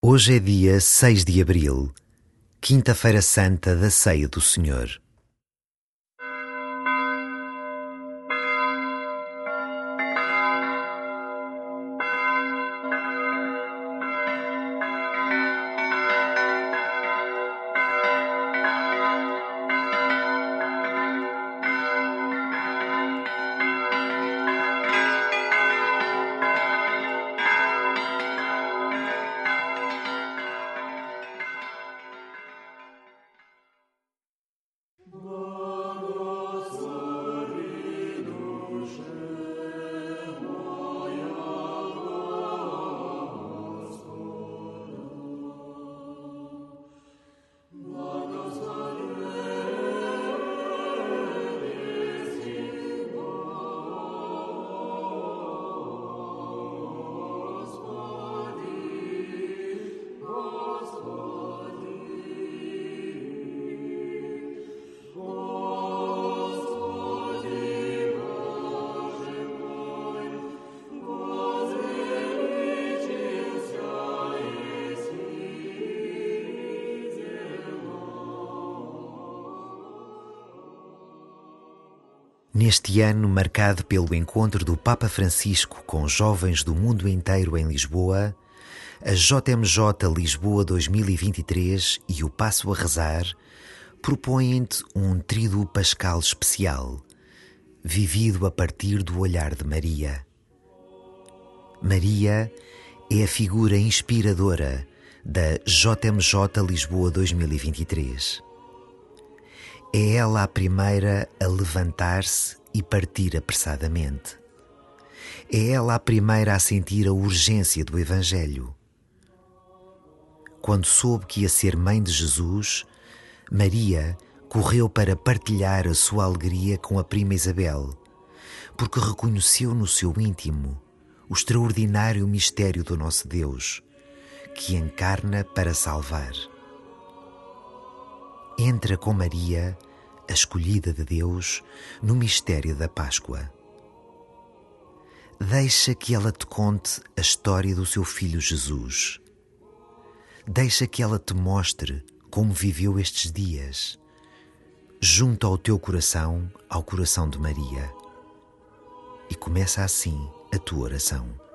Hoje é dia 6 de abril, Quinta-feira Santa da Ceia do Senhor. Neste ano, marcado pelo encontro do Papa Francisco com jovens do mundo inteiro em Lisboa, a JMJ Lisboa 2023 e o Passo a Rezar propõem-te um Tríduo Pascal especial, vivido a partir do olhar de Maria. Maria é a figura inspiradora da JMJ Lisboa 2023 é ela a primeira a levantar-se e partir apressadamente. É ela a primeira a sentir a urgência do Evangelho. Quando soube que ia ser mãe de Jesus, Maria correu para partilhar a sua alegria com a prima Isabel, porque reconheceu no seu íntimo o extraordinário mistério do nosso Deus, que encarna para salvar entra com Maria, a escolhida de Deus, no mistério da Páscoa. Deixa que ela te conte a história do seu filho Jesus. Deixa que ela te mostre como viveu estes dias. Junta ao teu coração ao coração de Maria. E começa assim a tua oração.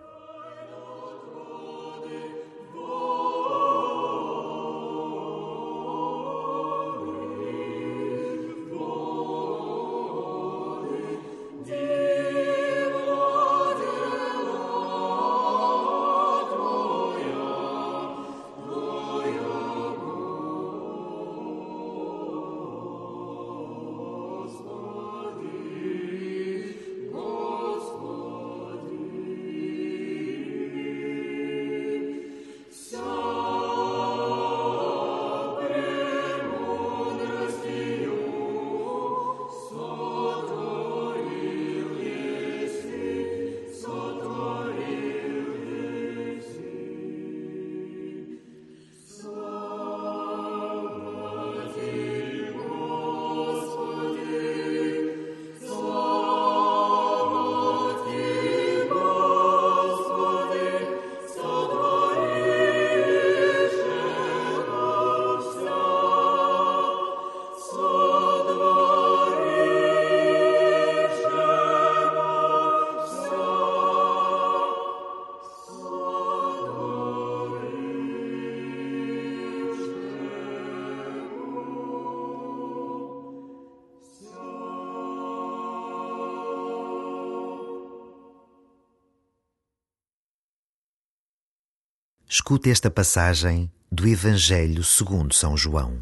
Escute esta passagem do Evangelho segundo São João.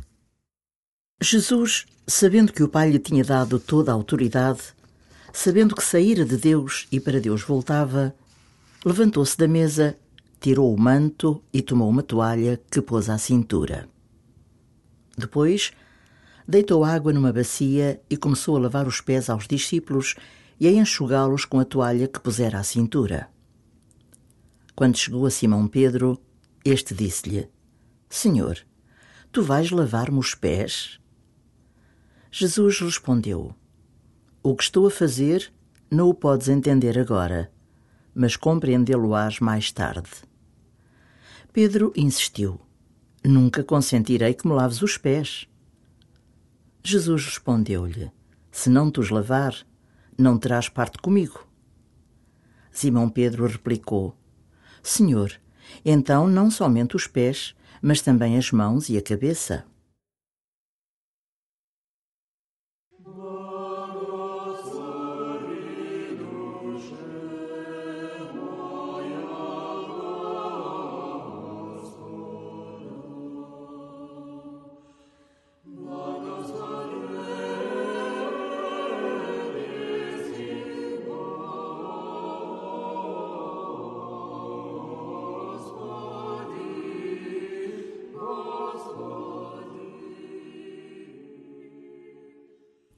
Jesus, sabendo que o Pai lhe tinha dado toda a autoridade, sabendo que saíra de Deus e para Deus voltava, levantou-se da mesa, tirou o manto e tomou uma toalha que pôs à cintura. Depois, deitou água numa bacia e começou a lavar os pés aos discípulos e a enxugá-los com a toalha que pusera à cintura. Quando chegou a Simão Pedro, este disse-lhe: Senhor, tu vais lavar-me os pés? Jesus respondeu: O que estou a fazer não o podes entender agora, mas compreendê-lo-ás mais tarde. Pedro insistiu: Nunca consentirei que me laves os pés. Jesus respondeu-lhe: Se não te os lavar, não terás parte comigo. Simão Pedro replicou: Senhor, então não somente os pés, mas também as mãos e a cabeça.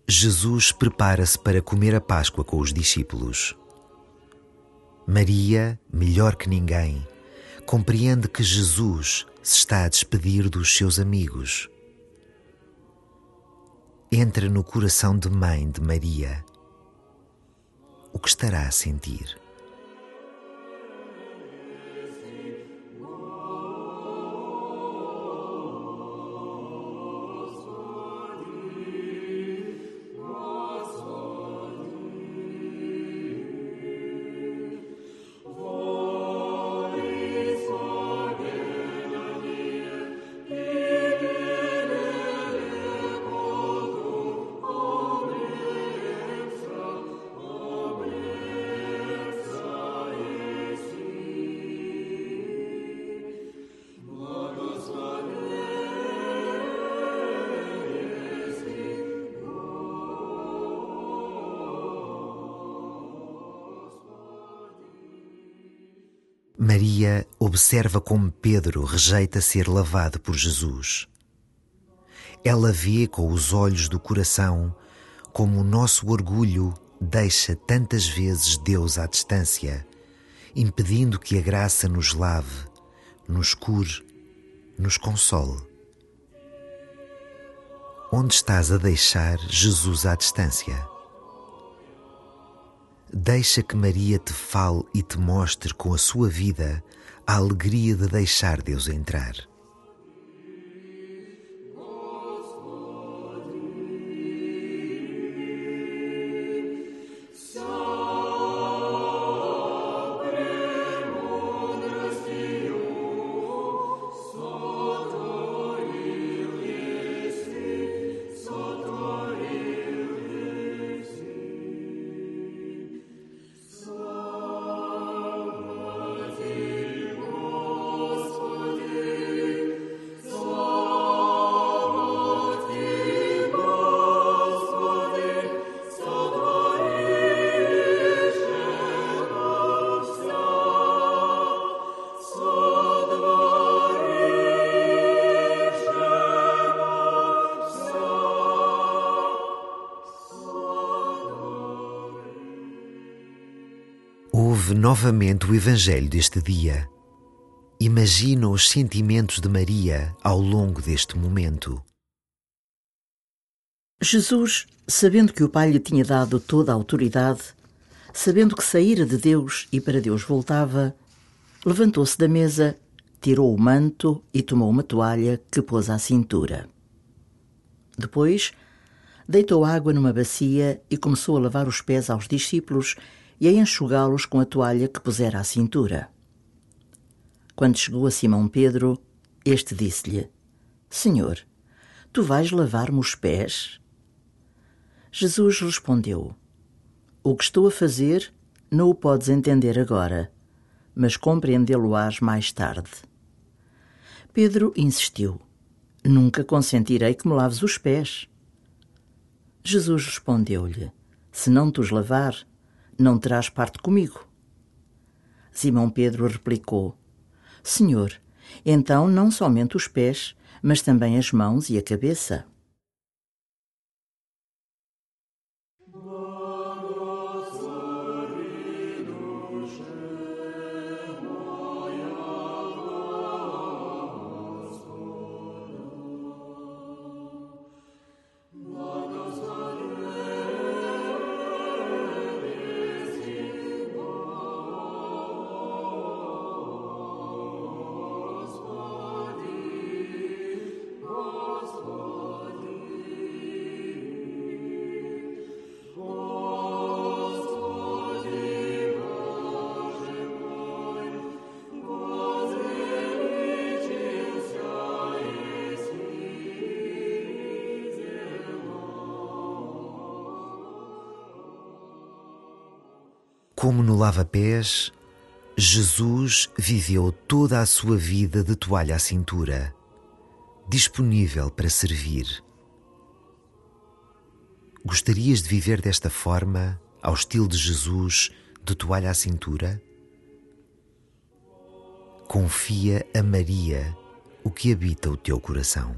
Jesus prepara-se para comer a Páscoa com os discípulos. Maria, melhor que ninguém, compreende que Jesus se está a despedir dos seus amigos. Entra no coração de mãe de Maria. O que estará a sentir? Maria observa como Pedro rejeita ser lavado por Jesus. Ela vê com os olhos do coração como o nosso orgulho deixa tantas vezes Deus à distância, impedindo que a graça nos lave, nos cure, nos console. Onde estás a deixar Jesus à distância? Deixa que Maria te fale e te mostre com a sua vida a alegria de deixar Deus entrar. Novamente o Evangelho deste dia. Imagina os sentimentos de Maria ao longo deste momento. Jesus, sabendo que o Pai lhe tinha dado toda a autoridade, sabendo que saíra de Deus e para Deus voltava, levantou-se da mesa, tirou o manto e tomou uma toalha que pôs à cintura. Depois, deitou água numa bacia e começou a lavar os pés aos discípulos e a enxugá-los com a toalha que pusera à cintura. Quando chegou a Simão Pedro, este disse-lhe: Senhor, tu vais lavar-me os pés? Jesus respondeu: O que estou a fazer não o podes entender agora, mas compreendê-lo-ás mais tarde. Pedro insistiu: Nunca consentirei que me laves os pés. Jesus respondeu-lhe: Se não te os lavar, não terás parte comigo. Simão Pedro replicou: Senhor, então não somente os pés, mas também as mãos e a cabeça. Como no lava-pés, Jesus viveu toda a sua vida de toalha à cintura, disponível para servir. Gostarias de viver desta forma, ao estilo de Jesus, de toalha à cintura? Confia a Maria o que habita o teu coração.